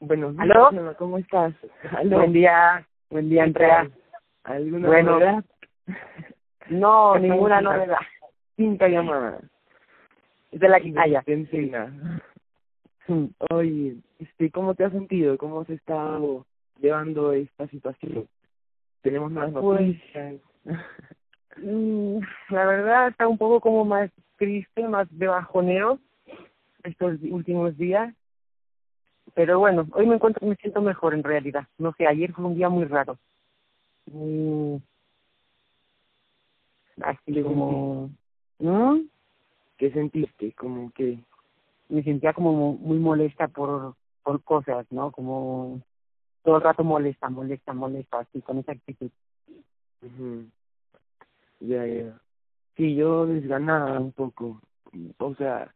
Bueno, ¿Aló? Emma, ¿cómo estás? ¿Aló? Buen día, buen día, Andrea. ¿Alguna Bueno. novedad? No, ninguna novedad. Quinta llamada. Es de la encina. Mm. Oye, este, ¿cómo te has sentido? ¿Cómo has estado llevando esta situación? Tenemos más Pues, noticias. Mm, La verdad está un poco como más triste, más de bajoneo estos últimos días. Pero bueno, hoy me encuentro, me siento mejor en realidad. No sé, ayer fue un día muy raro. Muy... Así ¿Qué como... ¿Mm? ¿Qué sentiste? Como que... me sentía como muy molesta por, por cosas, ¿no? Como todo el rato molesta, molesta, molesta, así, con esa actitud. ujú. Ya, ya. Sí, yo desganada un poco. O sea,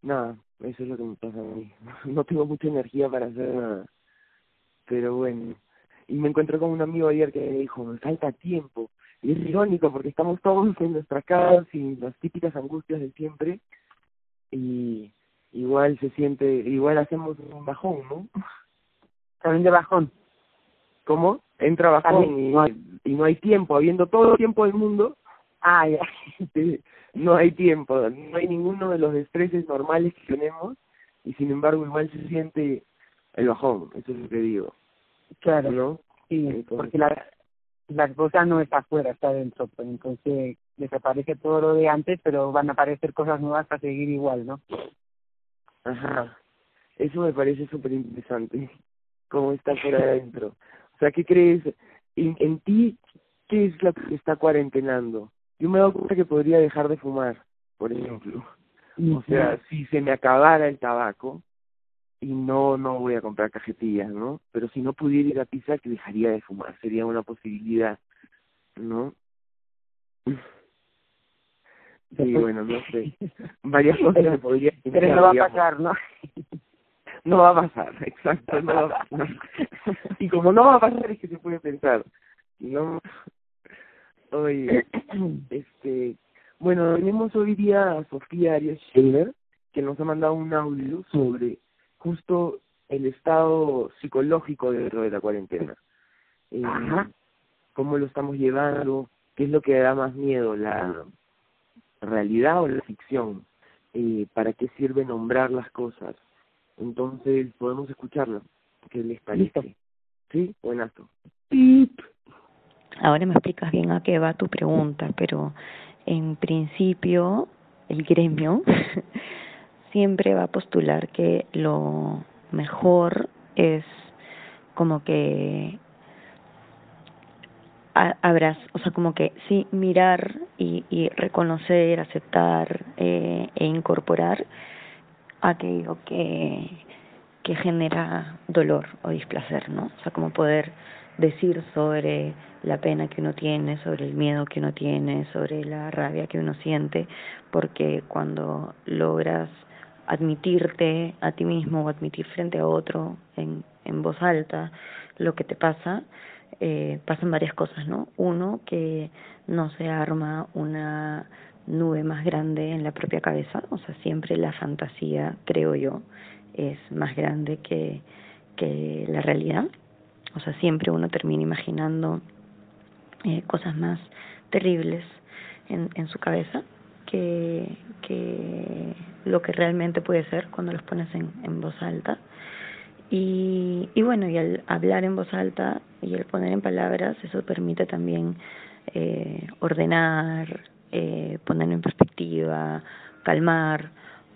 nada, eso es lo que me pasa a mí. No tengo mucha energía para hacer nada. Pero bueno. Y me encontré con un amigo ayer que me dijo, me falta tiempo. Y es irónico porque estamos todos en nuestras casas y las típicas angustias de siempre. Y igual se siente, igual hacemos un bajón, ¿no? También de bajón. ¿Cómo? Entra bajón y, y no hay tiempo. Habiendo todo el tiempo del mundo, Ah, ya. No hay tiempo, no hay ninguno de los estreses normales que tenemos y sin embargo igual se siente el bajón, eso es lo que digo, Claro, ¿no? sí, Entonces- porque la, la cosa no está afuera, está dentro. Pues entonces desaparece todo lo de antes, pero van a aparecer cosas nuevas para seguir igual, ¿no? Ajá, eso me parece súper interesante, cómo está por adentro. O sea, ¿qué crees? En, en ti, ¿qué es lo que te está cuarentenando? Yo me he dado cuenta que podría dejar de fumar, por ejemplo. O sea, si se me acabara el tabaco, y no no voy a comprar cajetillas, ¿no? Pero si no pudiera ir a pizza, que dejaría de fumar, sería una posibilidad, ¿no? Sí, bueno, no sé. Varias cosas me podría pero no va a pasar, ¿no? No va a pasar, exacto, no va a pasar. Y como no va a pasar es que se puede pensar, ¿no? Oye, este, bueno, tenemos hoy día a Sofía Arias Scheller, que nos ha mandado un audio sobre justo el estado psicológico dentro de la cuarentena. Eh, Ajá. cómo lo estamos llevando, qué es lo que da más miedo, la realidad o la ficción, eh, para qué sirve nombrar las cosas. Entonces, podemos escucharlo. ¿Qué les parece? Listo. ¿Sí? Buenazo. Pip. Ahora me explicas bien a qué va tu pregunta, pero en principio el gremio siempre va a postular que lo mejor es como que habrás, o sea, como que sí mirar y, y reconocer, aceptar eh, e incorporar aquello que, que genera dolor o displacer, ¿no? O sea, como poder decir sobre la pena que uno tiene, sobre el miedo que uno tiene, sobre la rabia que uno siente, porque cuando logras admitirte a ti mismo o admitir frente a otro en, en voz alta lo que te pasa, eh, pasan varias cosas, ¿no? Uno, que no se arma una nube más grande en la propia cabeza, o sea, siempre la fantasía, creo yo, es más grande que, que la realidad, o sea, siempre uno termina imaginando eh, cosas más terribles en, en su cabeza que, que lo que realmente puede ser cuando los pones en, en voz alta. Y, y bueno, y al hablar en voz alta y el poner en palabras, eso permite también eh, ordenar, eh, poner en perspectiva, calmar,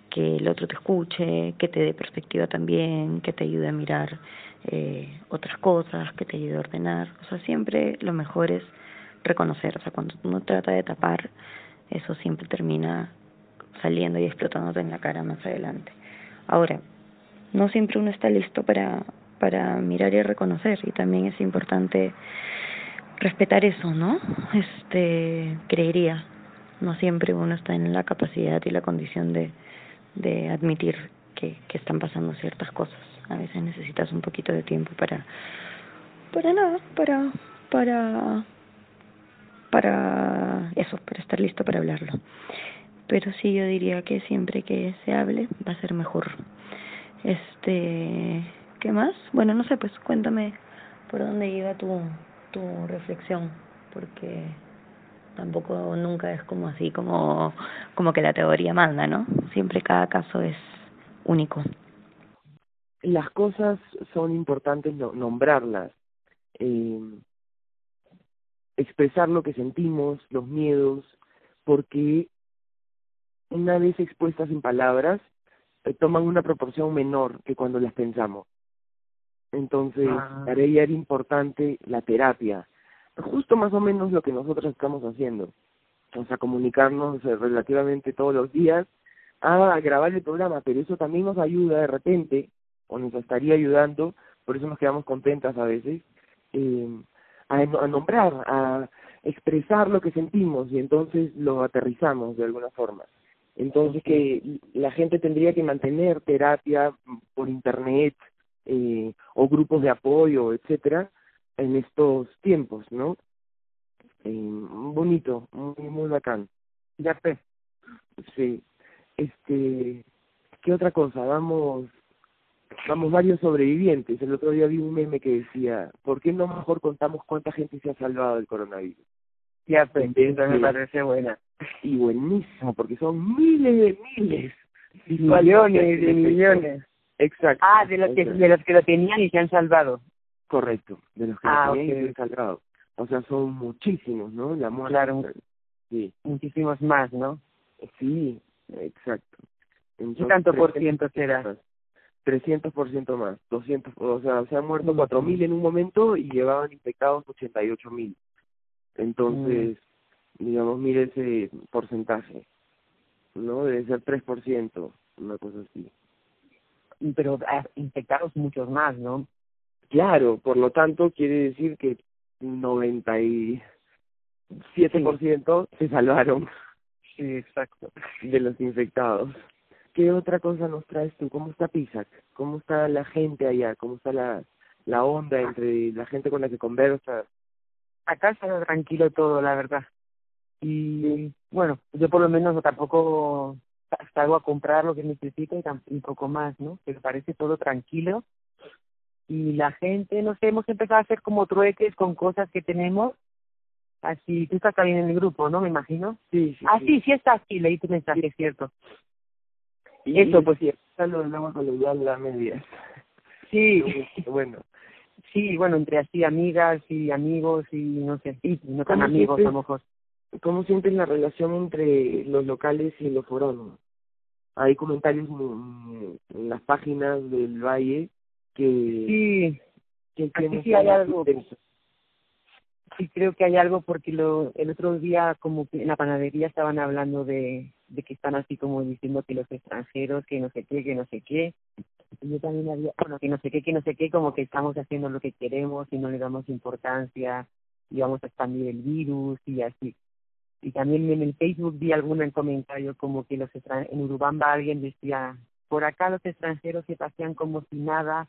que el otro te escuche, que te dé perspectiva también, que te ayude a mirar eh, otras cosas, que te ayude a ordenar. O sea, siempre lo mejor es reconocer. O sea, cuando uno trata de tapar, eso siempre termina saliendo y explotándote en la cara más adelante. Ahora, no siempre uno está listo para, para mirar y reconocer y también es importante respetar eso, ¿no? Este, creería, no siempre uno está en la capacidad y la condición de, de admitir que, que están pasando ciertas cosas. A veces necesitas un poquito de tiempo para, para nada, para, para, para eso, para estar listo para hablarlo. Pero sí yo diría que siempre que se hable va a ser mejor. Este, ¿Qué más? Bueno, no sé, pues cuéntame por dónde llega tu, tu reflexión, porque tampoco nunca es como así, como, como que la teoría manda, ¿no? Siempre cada caso es único. Las cosas son importantes nombrarlas, eh, expresar lo que sentimos, los miedos, porque una vez expuestas en palabras, eh, toman una proporción menor que cuando las pensamos. Entonces, ah. para ella era importante la terapia, justo más o menos lo que nosotros estamos haciendo. O sea, comunicarnos eh, relativamente todos los días a grabar el programa, pero eso también nos ayuda de repente, o nos estaría ayudando, por eso nos quedamos contentas a veces, eh, a, a nombrar, a expresar lo que sentimos y entonces lo aterrizamos de alguna forma. Entonces que la gente tendría que mantener terapia por internet eh, o grupos de apoyo, etcétera, en estos tiempos, ¿no? Eh, bonito, muy, muy bacán. Ya sé. Sí. Este, ¿qué otra cosa? Vamos, vamos varios sobrevivientes. El otro día vi un meme que decía, ¿por qué no mejor contamos cuánta gente se ha salvado del coronavirus? Ya eso me parece buena. Y buenísimo, porque son miles de miles. Millones de millones. Exacto. Ah, de los, que, de los que lo tenían y se han salvado. Correcto, de los que lo ah, tenían y se han salvado. O sea, son muchísimos, ¿no? La claro, sí. muchísimos más, ¿no? Sí, exacto. ¿Qué tanto por ciento será? 300% más, 200, o sea, se han muerto 4.000 en un momento y llevaban infectados 88.000. Entonces, mm. digamos, mire ese porcentaje, ¿no? Debe ser 3%, una cosa así pero ah, infectados muchos más, ¿no? Claro, por lo tanto quiere decir que 97% se salvaron. Sí, exacto. De los infectados. ¿Qué otra cosa nos traes tú? ¿Cómo está Pisac? ¿Cómo está la gente allá? ¿Cómo está la, la onda entre la gente con la que conversas? Acá está tranquilo todo, la verdad. Y bueno, yo por lo menos tampoco salgo a comprar lo que necesito y, un poco más, ¿no? Pero parece todo tranquilo. Y la gente, no sé, hemos empezado a hacer como trueques con cosas que tenemos. Así, tú estás también en el grupo, ¿no? Me imagino. Sí, sí. Ah, sí, sí, está aquí, leí tu mensaje, es cierto. Y Eso, pues sí, saludamos a la media. Sí. bueno. Sí, bueno, entre así amigas y amigos y no sé, y no tan amigos a lo mejor. ¿Cómo sientes la relación entre los locales y los foros? Hay comentarios en, las páginas del Valle que... Sí, que sí hay algo. Sí, creo que hay algo porque lo, el otro día como que en la panadería estaban hablando de, de que están así como diciendo que los extranjeros, que no sé qué, que no sé qué. Yo también había, bueno, que no sé qué, que no sé qué, como que estamos haciendo lo que queremos y no le damos importancia y vamos a expandir el virus y así y también en el Facebook vi algún comentario como que los en Urubamba alguien decía, por acá los extranjeros se pasean como si nada,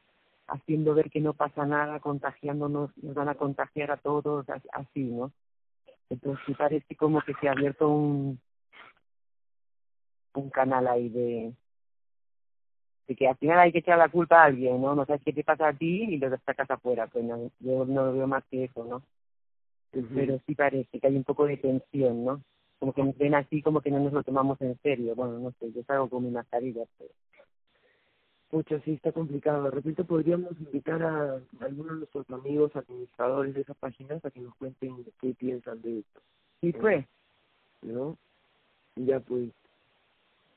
haciendo ver que no pasa nada, contagiándonos, nos van a contagiar a todos, así, ¿no? Entonces parece como que se ha abierto un, un canal ahí de, de que al final hay que echar la culpa a alguien, ¿no? No sabes qué te pasa a ti y lo sacas afuera, pues no, yo no veo más que eso, ¿no? pero sí parece que hay un poco de tensión, ¿no? Como que ven así, como que no nos lo tomamos en serio. Bueno, no sé, yo salgo con mi mascarilla, pero... Mucho, sí, está complicado. De repente podríamos invitar a algunos de nuestros amigos administradores de esas páginas a que nos cuenten qué piensan de esto. Sí, pues. ¿No? Ya, pues.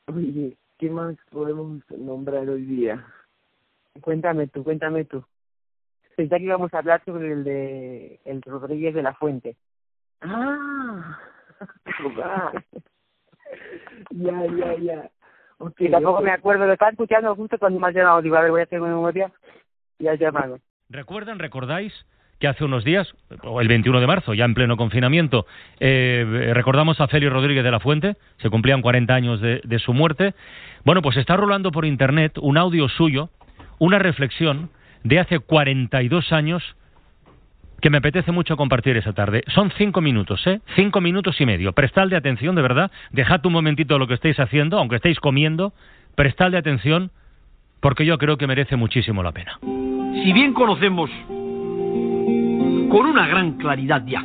Oye, ¿qué más podemos nombrar hoy día? Cuéntame tú, cuéntame tú pensé que íbamos a hablar sobre el de el Rodríguez de la Fuente. Ah, ya, ya, ya. Okay, tampoco me acuerdo, lo estaba escuchando justo cuando me has llamado. Digo, a ver, voy a hacer una memoria y has llamado. ¿Recuerdan, recordáis que hace unos días, o el 21 de marzo, ya en pleno confinamiento, eh, recordamos a Félix Rodríguez de la Fuente, se cumplían 40 años de, de su muerte. Bueno, pues está rolando por Internet un audio suyo, una reflexión de hace 42 años que me apetece mucho compartir esa tarde. Son cinco minutos, ¿eh? Cinco minutos y medio. Prestadle atención, de verdad. Dejad un momentito lo que estáis haciendo, aunque estéis comiendo. Prestadle atención porque yo creo que merece muchísimo la pena. Si bien conocemos con una gran claridad ya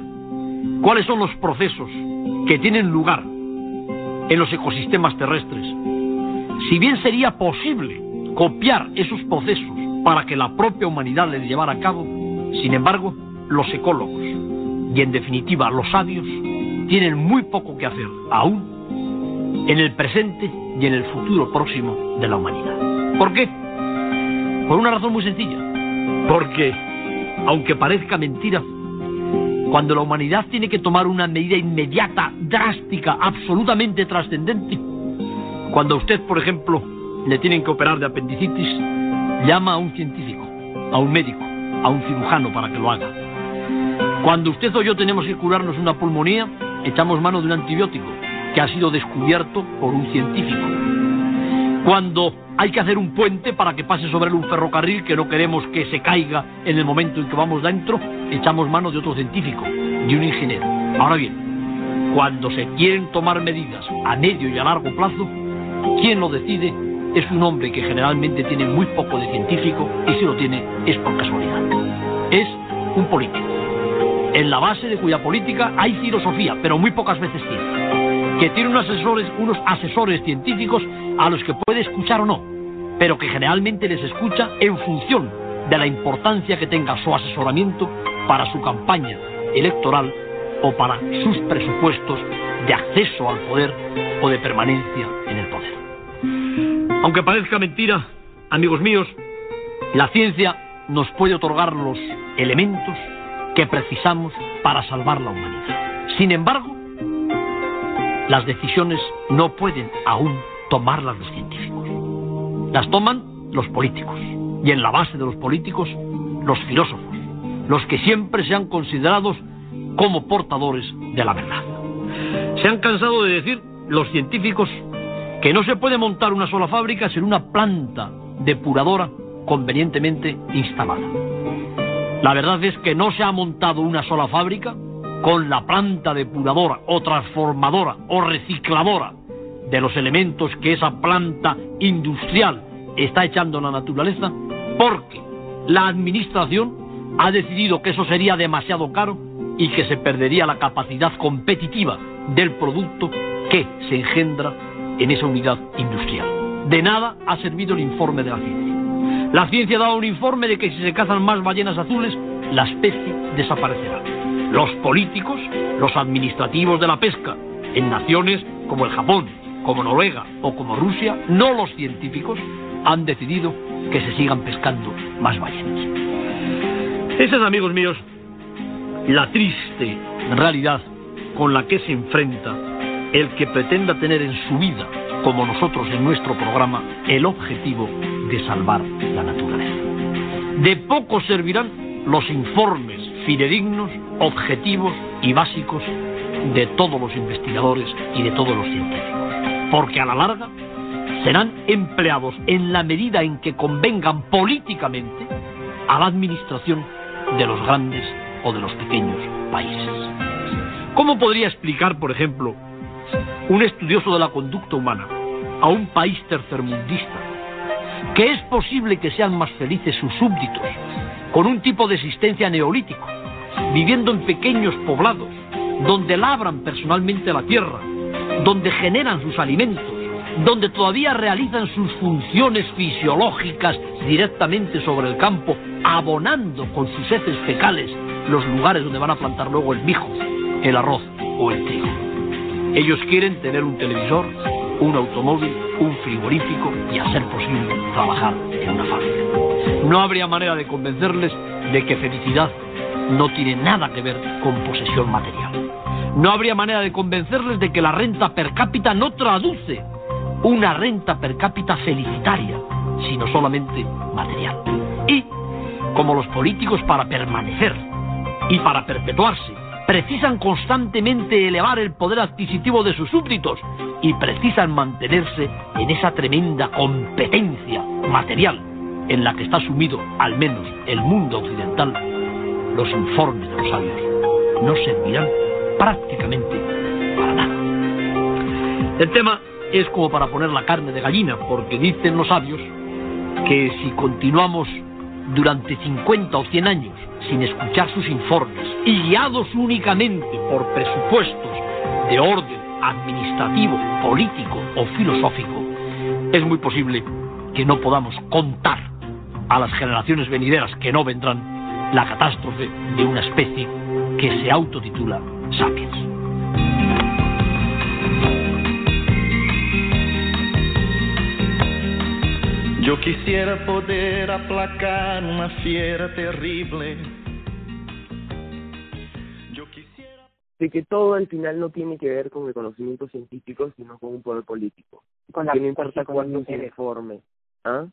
cuáles son los procesos que tienen lugar en los ecosistemas terrestres, si bien sería posible copiar esos procesos para que la propia humanidad les llevara a cabo, sin embargo, los ecólogos y en definitiva los sabios tienen muy poco que hacer aún en el presente y en el futuro próximo de la humanidad. ¿Por qué? Por una razón muy sencilla. Porque, aunque parezca mentira, cuando la humanidad tiene que tomar una medida inmediata, drástica, absolutamente trascendente, cuando usted, por ejemplo, le tienen que operar de apendicitis, llama a un científico, a un médico, a un cirujano para que lo haga. Cuando usted o yo tenemos que curarnos una pulmonía, echamos mano de un antibiótico que ha sido descubierto por un científico. Cuando hay que hacer un puente para que pase sobre él un ferrocarril que no queremos que se caiga en el momento en que vamos dentro, echamos mano de otro científico, de un ingeniero. Ahora bien, cuando se quieren tomar medidas a medio y a largo plazo, quien lo decide es un hombre que generalmente tiene muy poco de científico y si lo tiene es por casualidad. Es un político. En la base de cuya política hay filosofía, pero muy pocas veces tiene. Que tiene unos asesores, unos asesores científicos a los que puede escuchar o no, pero que generalmente les escucha en función de la importancia que tenga su asesoramiento para su campaña electoral o para sus presupuestos de acceso al poder o de permanencia en el poder. Aunque parezca mentira, amigos míos, la ciencia nos puede otorgar los elementos que precisamos para salvar la humanidad. Sin embargo, las decisiones no pueden aún tomarlas los científicos. Las toman los políticos. Y en la base de los políticos, los filósofos, los que siempre se han considerado como portadores de la verdad. Se han cansado de decir los científicos que no se puede montar una sola fábrica sin una planta depuradora convenientemente instalada. La verdad es que no se ha montado una sola fábrica con la planta depuradora o transformadora o recicladora de los elementos que esa planta industrial está echando a la naturaleza porque la administración ha decidido que eso sería demasiado caro y que se perdería la capacidad competitiva del producto que se engendra en esa unidad industrial. De nada ha servido el informe de la ciencia. La ciencia ha dado un informe de que si se cazan más ballenas azules, la especie desaparecerá. Los políticos, los administrativos de la pesca, en naciones como el Japón, como Noruega o como Rusia, no los científicos, han decidido que se sigan pescando más ballenas. Esa es, amigos míos, la triste realidad con la que se enfrenta el que pretenda tener en su vida, como nosotros en nuestro programa, el objetivo de salvar la naturaleza. De poco servirán los informes fidedignos, objetivos y básicos de todos los investigadores y de todos los científicos, porque a la larga serán empleados en la medida en que convengan políticamente a la administración de los grandes o de los pequeños países. ¿Cómo podría explicar, por ejemplo, un estudioso de la conducta humana, a un país tercermundista, que es posible que sean más felices sus súbditos, con un tipo de existencia neolítico, viviendo en pequeños poblados, donde labran personalmente la tierra, donde generan sus alimentos, donde todavía realizan sus funciones fisiológicas directamente sobre el campo, abonando con sus heces fecales los lugares donde van a plantar luego el mijo, el arroz o el trigo. Ellos quieren tener un televisor, un automóvil, un frigorífico y, a ser posible, trabajar en una fábrica. No habría manera de convencerles de que felicidad no tiene nada que ver con posesión material. No habría manera de convencerles de que la renta per cápita no traduce una renta per cápita felicitaria, sino solamente material. Y, como los políticos para permanecer y para perpetuarse precisan constantemente elevar el poder adquisitivo de sus súbditos y precisan mantenerse en esa tremenda competencia material en la que está sumido al menos el mundo occidental, los informes de los sabios no servirán prácticamente para nada. El tema es como para poner la carne de gallina, porque dicen los sabios que si continuamos durante 50 o 100 años sin escuchar sus informes y guiados únicamente por presupuestos de orden administrativo, político o filosófico, es muy posible que no podamos contar a las generaciones venideras que no vendrán la catástrofe de una especie que se autotitula Sapiens. Yo quisiera poder aplacar una fiera terrible. Yo quisiera. De que todo al final no tiene que ver con el conocimiento científico, sino con un poder político. Con la que no importa cuánto se informe. ¿Ah?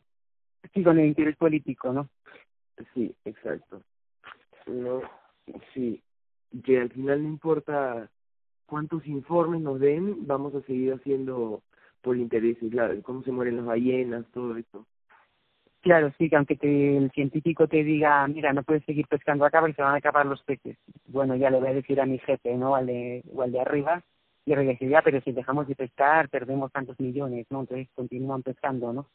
Sí, con el interés político, ¿no? Sí, exacto. No, sí. Que al final no importa cuántos informes nos den, vamos a seguir haciendo por intereses, claro, cómo se mueren las ballenas, todo eso. Claro, sí, que aunque te- el científico te diga, mira, no puedes seguir pescando acá porque se van a acabar los peces. Bueno, ya le voy a decir a mi jefe, ¿no? Al de, o al de arriba, y le voy a decir, ya, pero si dejamos de pescar, perdemos tantos millones, ¿no? Entonces continúan pescando, ¿no?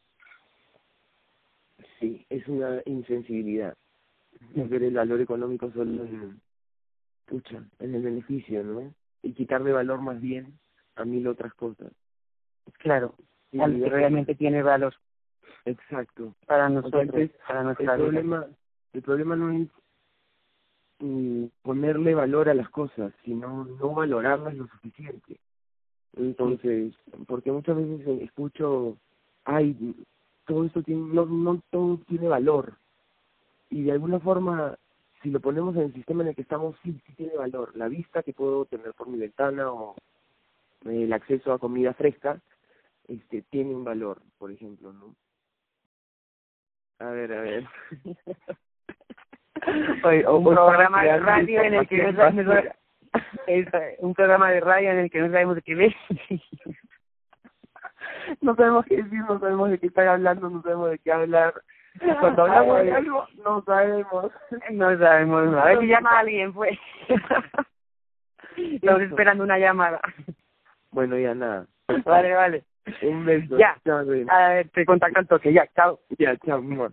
Sí, es una insensibilidad. Es ver el valor económico solo en, pucha, en el beneficio, ¿no? Y quitarle valor más bien a mil otras cosas. Claro, al que realmente tiene valor Exacto. para O sea, nosotros, para el nuestra vida. problema, el problema no es mm, ponerle valor a las cosas, sino no valorarlas lo suficiente. Entonces, porque muchas veces eh, escucho, ay, todo esto tiene, no, no todo tiene valor. Y de alguna forma, si lo ponemos en el sistema en el que estamos, sí, sí tiene valor. La vista que puedo tener por mi ventana o el acceso a comida fresca, este, tiene un valor, por ejemplo, ¿no? A ver, a ver. Oye, un ¿Cómo programa de radio en el que no sabemos, es, un programa de radio en el que no sabemos de qué ves. no sabemos qué decir, no sabemos de qué estar hablando, no sabemos de qué hablar. Cuando hablamos de algo, no sabemos. No sabemos, a ver si llama a alguien, pues. Estamos esperando una llamada. Bueno, ya nada. Vale, vale. Un beso. Ya. Chao, Reina. A ver, te contacto al toque, ya, chao. Ya, chao, amor.